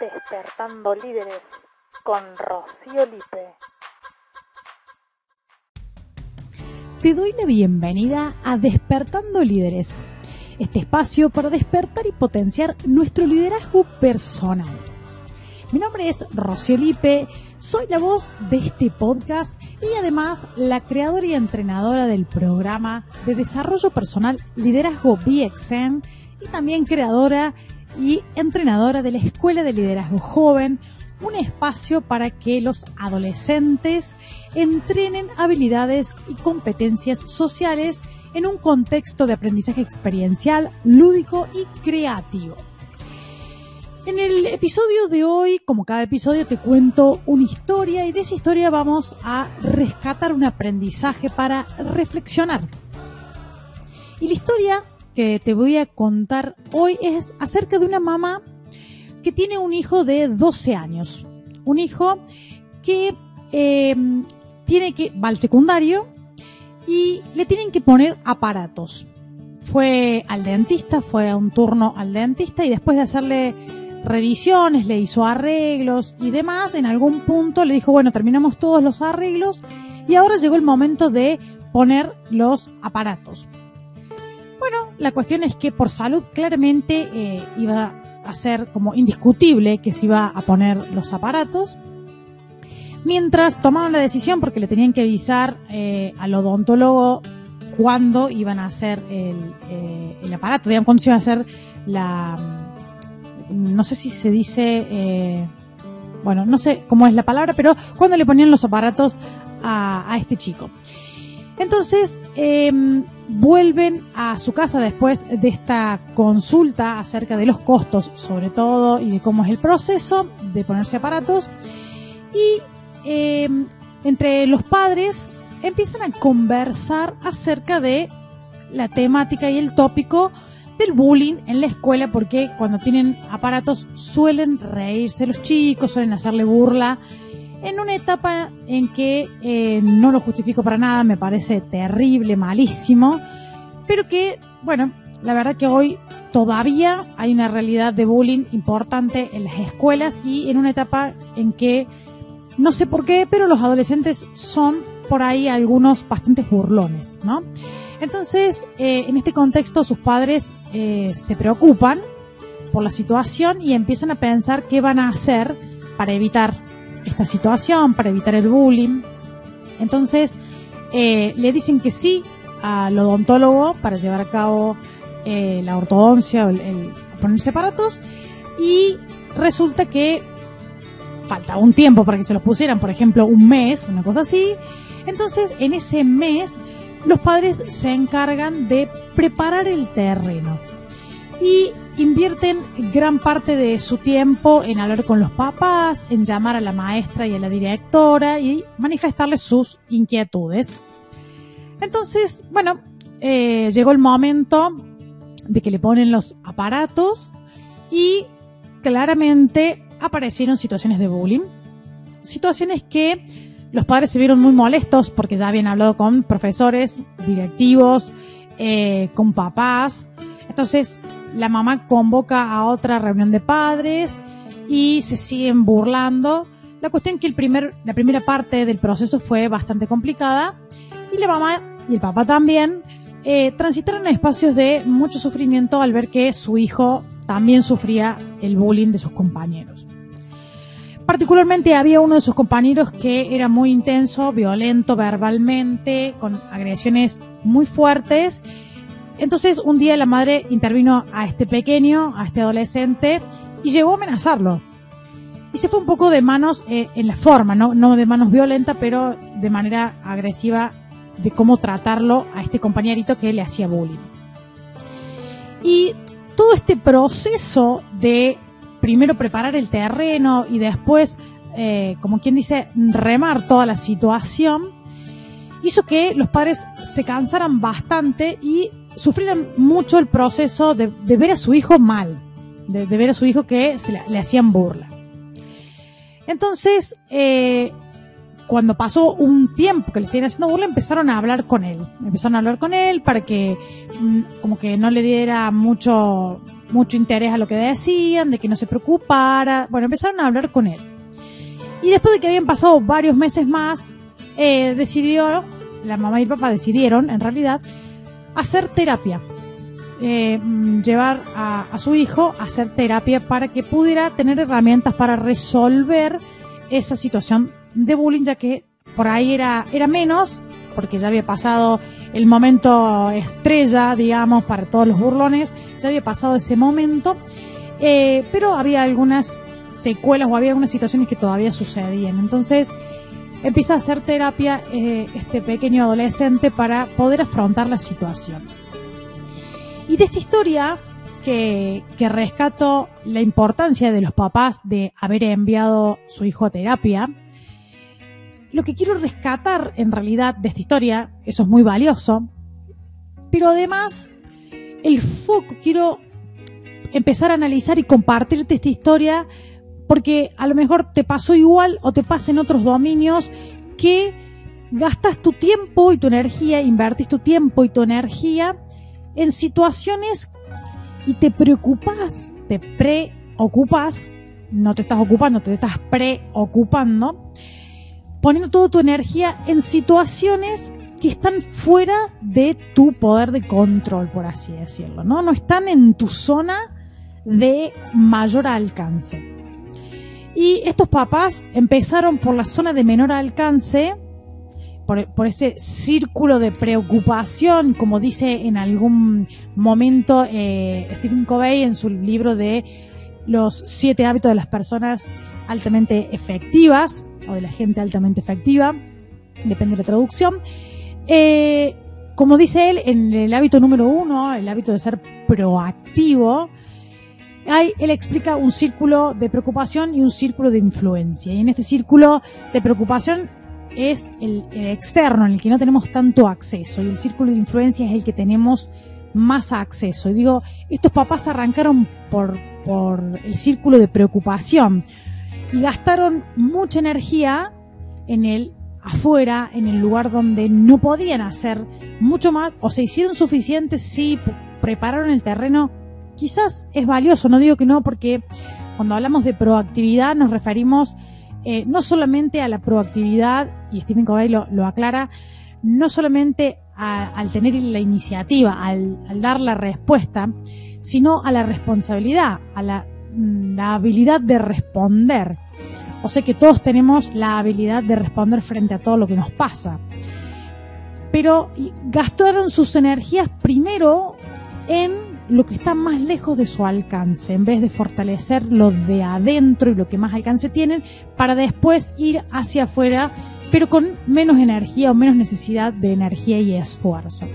Despertando Líderes con Rocío Lipe. Te doy la bienvenida a Despertando Líderes, este espacio para despertar y potenciar nuestro liderazgo personal. Mi nombre es Rocío Lipe, soy la voz de este podcast y además la creadora y entrenadora del programa de desarrollo personal Liderazgo BXN y también creadora y entrenadora de la Escuela de Liderazgo Joven, un espacio para que los adolescentes entrenen habilidades y competencias sociales en un contexto de aprendizaje experiencial, lúdico y creativo. En el episodio de hoy, como cada episodio, te cuento una historia y de esa historia vamos a rescatar un aprendizaje para reflexionar. Y la historia que te voy a contar hoy es acerca de una mamá que tiene un hijo de 12 años. Un hijo que eh, tiene que va al secundario y le tienen que poner aparatos. Fue al dentista, fue a un turno al dentista y después de hacerle revisiones, le hizo arreglos y demás, en algún punto le dijo, bueno, terminamos todos los arreglos y ahora llegó el momento de poner los aparatos. La cuestión es que por salud claramente eh, iba a ser como indiscutible que se iba a poner los aparatos. Mientras tomaban la decisión, porque le tenían que avisar eh, al odontólogo cuándo iban a hacer el, eh, el aparato, digamos, cuándo se iba a hacer la... No sé si se dice... bueno, no sé cómo es la palabra, pero cuando le ponían los aparatos a, a este chico. Entonces, em, vuelven a su casa después de esta consulta acerca de los costos, sobre todo, y de cómo es el proceso de ponerse aparatos. Y em, entre los padres empiezan a conversar acerca de la temática y el tópico del bullying en la escuela, porque cuando tienen aparatos suelen reírse los chicos, suelen hacerle burla en una etapa en que eh, no lo justifico para nada, me parece terrible, malísimo, pero que, bueno, la verdad que hoy todavía hay una realidad de bullying importante en las escuelas y en una etapa en que, no sé por qué, pero los adolescentes son por ahí algunos bastantes burlones, ¿no? Entonces, eh, en este contexto, sus padres eh, se preocupan por la situación y empiezan a pensar qué van a hacer para evitar esta situación, para evitar el bullying. Entonces, eh, le dicen que sí al odontólogo para llevar a cabo eh, la ortodoncia o ponerse aparatos y resulta que falta un tiempo para que se los pusieran, por ejemplo, un mes, una cosa así. Entonces, en ese mes, los padres se encargan de preparar el terreno. Y invierten gran parte de su tiempo en hablar con los papás, en llamar a la maestra y a la directora y manifestarles sus inquietudes. Entonces, bueno, eh, llegó el momento de que le ponen los aparatos y claramente aparecieron situaciones de bullying. Situaciones que los padres se vieron muy molestos porque ya habían hablado con profesores, directivos, eh, con papás. Entonces, la mamá convoca a otra reunión de padres y se siguen burlando. La cuestión es que el primer, la primera parte del proceso fue bastante complicada y la mamá y el papá también eh, transitaron espacios de mucho sufrimiento al ver que su hijo también sufría el bullying de sus compañeros. Particularmente había uno de sus compañeros que era muy intenso, violento verbalmente, con agresiones muy fuertes entonces un día la madre intervino a este pequeño, a este adolescente, y llegó a amenazarlo. Y se fue un poco de manos eh, en la forma, ¿no? de manos violenta, pero de manera agresiva de cómo tratarlo a este compañerito que le hacía bullying. Y todo este proceso de primero preparar el terreno y después, eh, como quien dice, remar toda la situación, hizo que los padres se cansaran bastante y sufrieron mucho el proceso de, ver a su hijo mal, de, ver a su hijo que se le, hacían burla. Entonces, eh, cuando pasó un tiempo que le siguen haciendo burla, empezaron a hablar con él. Empezaron a hablar con él para que, mm, como que no le diera mucho, mucho interés a lo que decían, de que no se preocupara. Bueno, empezaron a hablar con él. Y después de que habían pasado varios meses más, eh, decidió, la mamá y el papá decidieron, en realidad, hacer terapia. Eh, llevar a, a su hijo a hacer terapia para que pudiera tener herramientas para resolver esa situación de bullying, ya que por ahí era, era menos, porque ya había pasado el momento estrella, digamos, para todos los burlones, ya había pasado ese momento, eh, pero había algunas secuelas o había algunas situaciones que todavía sucedían. Entonces empieza a hacer terapia eh, este pequeño adolescente para poder afrontar la situación. Y de esta historia que, que rescato la importancia de los papás de haber enviado su hijo a terapia, lo que quiero rescatar en realidad de esta historia, eso es muy valioso, pero además el foco, quiero empezar a analizar y compartirte esta historia porque a lo mejor te pasó igual o te pasa en otros dominios que gastas tu tiempo y tu energía, invertís tu tiempo y tu energía en situaciones y te preocupas, te preocupas, no te estás ocupando, te estás preocupando poniendo toda tu energía en situaciones que están fuera de tu poder de control, por así decirlo, ¿no? No están en tu zona de mayor alcance. Y estos papás empezaron por la zona de menor alcance, por, ese círculo de preocupación, como dice en algún momento eh, Stephen Covey en su libro de los siete hábitos de las personas altamente efectivas, o de la gente altamente efectiva, depende de la traducción. Eh, como dice él, en el hábito número uno, el hábito de ser proactivo, hay, él explica un círculo de preocupación y un círculo de influencia. Y en este círculo de preocupación es el, externo, en el que no tenemos tanto acceso. Y el círculo de influencia es el que tenemos más acceso. Y digo, estos papás arrancaron por, por el círculo de preocupación y gastaron mucha energía en el afuera, en el lugar donde no podían hacer mucho más, o se hicieron suficientes, sí, prepararon el terreno, quizás es valioso, no digo que no, porque cuando hablamos de proactividad nos referimos eh, no solamente a la proactividad, y Stephen Covey lo, aclara, no solamente al tener la iniciativa, al, dar la respuesta, sino a la responsabilidad, a Mm, la habilidad de responder. O sea que todos tenemos la habilidad de responder frente a todo lo que nos pasa. Pero gastaron sus energías primero en lo que está más lejos de su alcance, en vez de fortalecer lo de adentro y lo que más alcance tienen, para después ir hacia afuera, pero con menos energía o menos necesidad de energía y esfuerzo.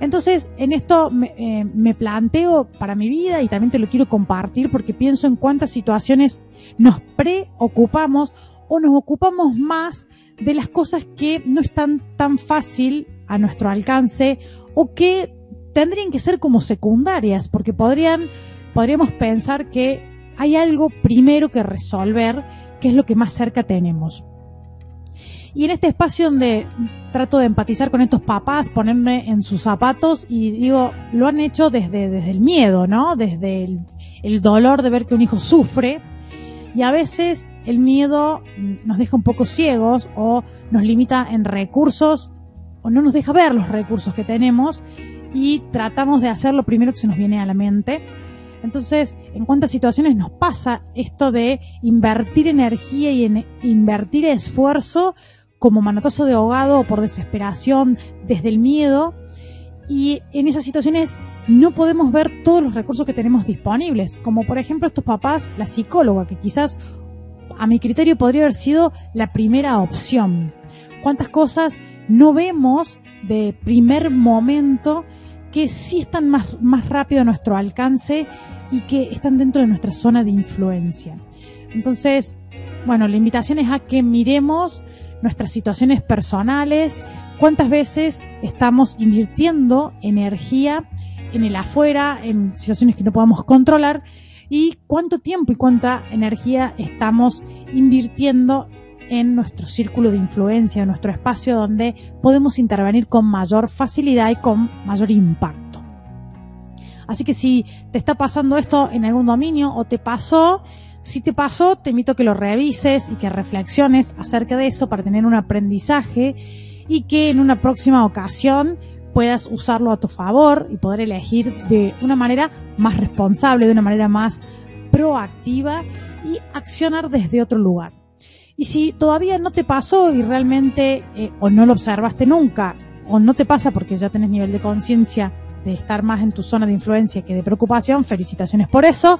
Entonces, en esto eh, me, planteo para mi vida y también te lo quiero compartir porque pienso en cuántas situaciones nos preocupamos o nos ocupamos más de las cosas que no están tan fácil a nuestro alcance o que tendrían que ser como secundarias porque podrían, podríamos pensar que hay algo primero que resolver que es lo que más cerca tenemos. Y en este espacio donde trato de empatizar con estos papás, ponerme en sus zapatos y digo, lo han hecho desde, desde el miedo, ¿no? Desde el, el dolor de ver que un hijo sufre. Y a veces el miedo nos deja un poco ciegos o nos limita en recursos o no nos deja ver los recursos que tenemos y tratamos de hacer lo primero que se nos viene a la mente. Entonces, ¿en cuántas situaciones nos pasa esto de invertir energía y invertir esfuerzo como manotazo de ahogado o por desesperación, desde el miedo. Y en esas situaciones no podemos ver todos los recursos que tenemos disponibles, como por ejemplo estos papás, la psicóloga, que quizás a mi criterio podría haber sido la primera opción. ¿Cuántas cosas no vemos de primer momento que sí están más, más rápido a nuestro alcance y que están dentro de nuestra zona de influencia? Entonces, bueno, la invitación es a que miremos nuestras situaciones personales, cuántas veces estamos invirtiendo energía en el afuera, en situaciones que no podamos controlar, y cuánto tiempo y cuánta energía estamos invirtiendo en nuestro círculo de influencia, en nuestro espacio donde podemos intervenir con mayor facilidad y con mayor impacto. Así que si te está pasando esto en algún dominio o te pasó, si te pasó, te invito a que lo revises y que reflexiones acerca de eso para tener un aprendizaje y que en una próxima ocasión puedas usarlo a tu favor y poder elegir de una manera más responsable, de una manera más proactiva y accionar desde otro lugar. Y si todavía no te pasó y realmente eh, o no lo observaste nunca o no te pasa porque ya tenés nivel de conciencia de estar más en tu zona de influencia que de preocupación, felicitaciones por eso.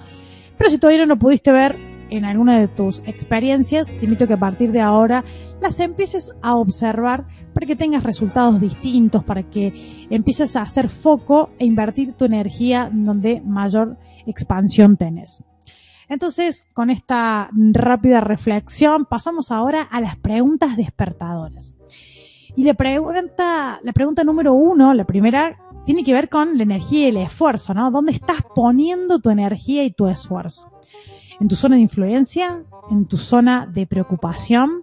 Pero si todavía no pudiste ver en alguna de tus experiencias, te invito a que a partir de ahora las empieces a observar para que tengas resultados distintos, para que empieces a hacer foco e invertir tu energía donde mayor expansión tenés. Entonces, con esta rápida reflexión, pasamos ahora a las preguntas despertadoras. Y la pregunta, la pregunta número uno, la primera, tiene que ver con la energía y el esfuerzo, ¿no? ¿Dónde estás poniendo tu energía y tu esfuerzo? ¿En tu zona de influencia? ¿En tu zona de preocupación?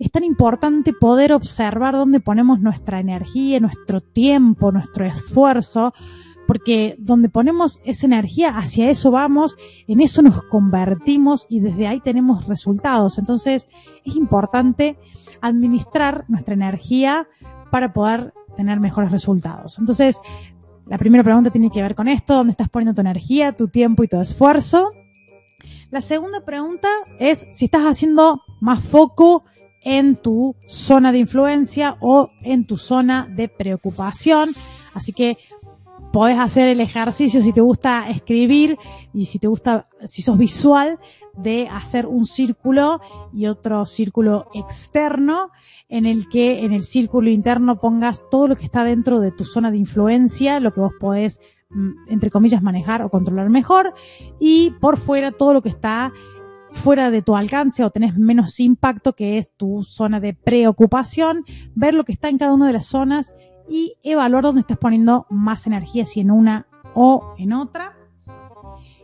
Es tan importante poder observar dónde ponemos nuestra energía, nuestro tiempo, nuestro esfuerzo, porque donde ponemos esa energía, hacia eso vamos, en eso nos convertimos y desde ahí tenemos resultados. Entonces es importante administrar nuestra energía para poder tener mejores resultados. Entonces, la primera pregunta tiene que ver con esto, ¿dónde estás poniendo tu energía, tu tiempo y tu esfuerzo? La segunda pregunta es si estás haciendo más foco en tu zona de influencia o en tu zona de preocupación. Así que podés hacer el ejercicio si te gusta escribir y si te gusta, si sos visual, de hacer un círculo y otro círculo externo en el que en el círculo interno pongas todo lo que está dentro de tu zona de influencia, lo que vos podés, mm, entre comillas, manejar o controlar mejor y por fuera todo lo que está fuera de tu alcance o tenés menos impacto, que es tu zona de preocupación, ver lo que está en cada una de las zonas y evaluar dónde estás poniendo más energía, si en una o en otra.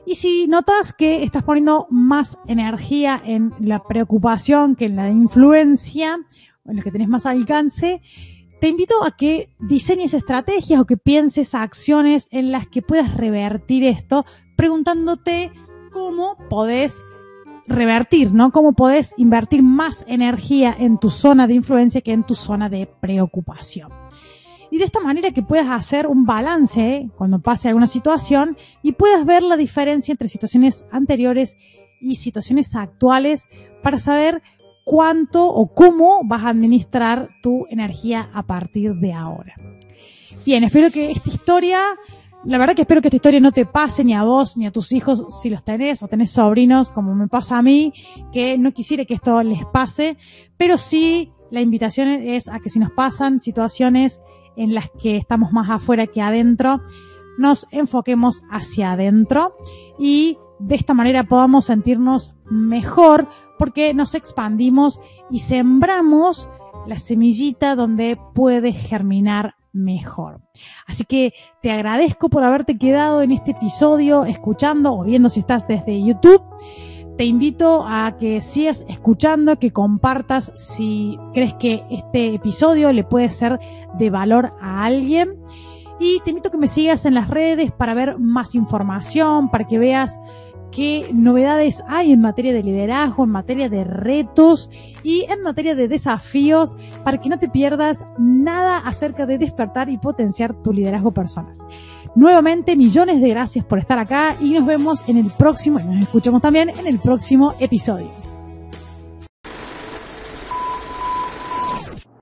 Y si notas que estás poniendo más energía en la preocupación que en la influencia, en la que tenés más alcance, te invito a que diseñes estrategias o que pienses acciones en las que puedas revertir esto, preguntándote cómo podés revertir, ¿no? Cómo podés invertir más energía en tu zona de influencia que en tu zona de preocupación y de esta manera que puedas hacer un balance cuando pase alguna situación y puedas ver la diferencia entre situaciones anteriores y situaciones actuales para saber cuánto o cómo vas a administrar tu energía a partir de ahora. Bien, espero que esta historia, la verdad que espero que esta historia no te pase ni a vos ni a tus hijos si los tenés o tenés sobrinos como me pasa a mí, que no quisiera que esto les pase, pero sí la invitación es a que si nos pasan situaciones en las que estamos más afuera que adentro, nos enfoquemos hacia adentro y de esta manera podamos sentirnos mejor porque nos expandimos y sembramos la semillita donde puede germinar mejor. Así que te agradezco por haberte quedado en este episodio escuchando o viendo si estás desde YouTube. Te invito a que sigas escuchando, que compartas si crees que este episodio le puede ser de valor a alguien. Y te invito a que me sigas en las redes para ver más información, para que veas qué novedades hay en materia de liderazgo, en materia de retos y en materia de desafíos para que no te pierdas nada acerca de despertar y potenciar tu liderazgo personal. Nuevamente, millones de gracias por estar acá y nos vemos en el próximo, nos escuchamos también en el próximo episodio.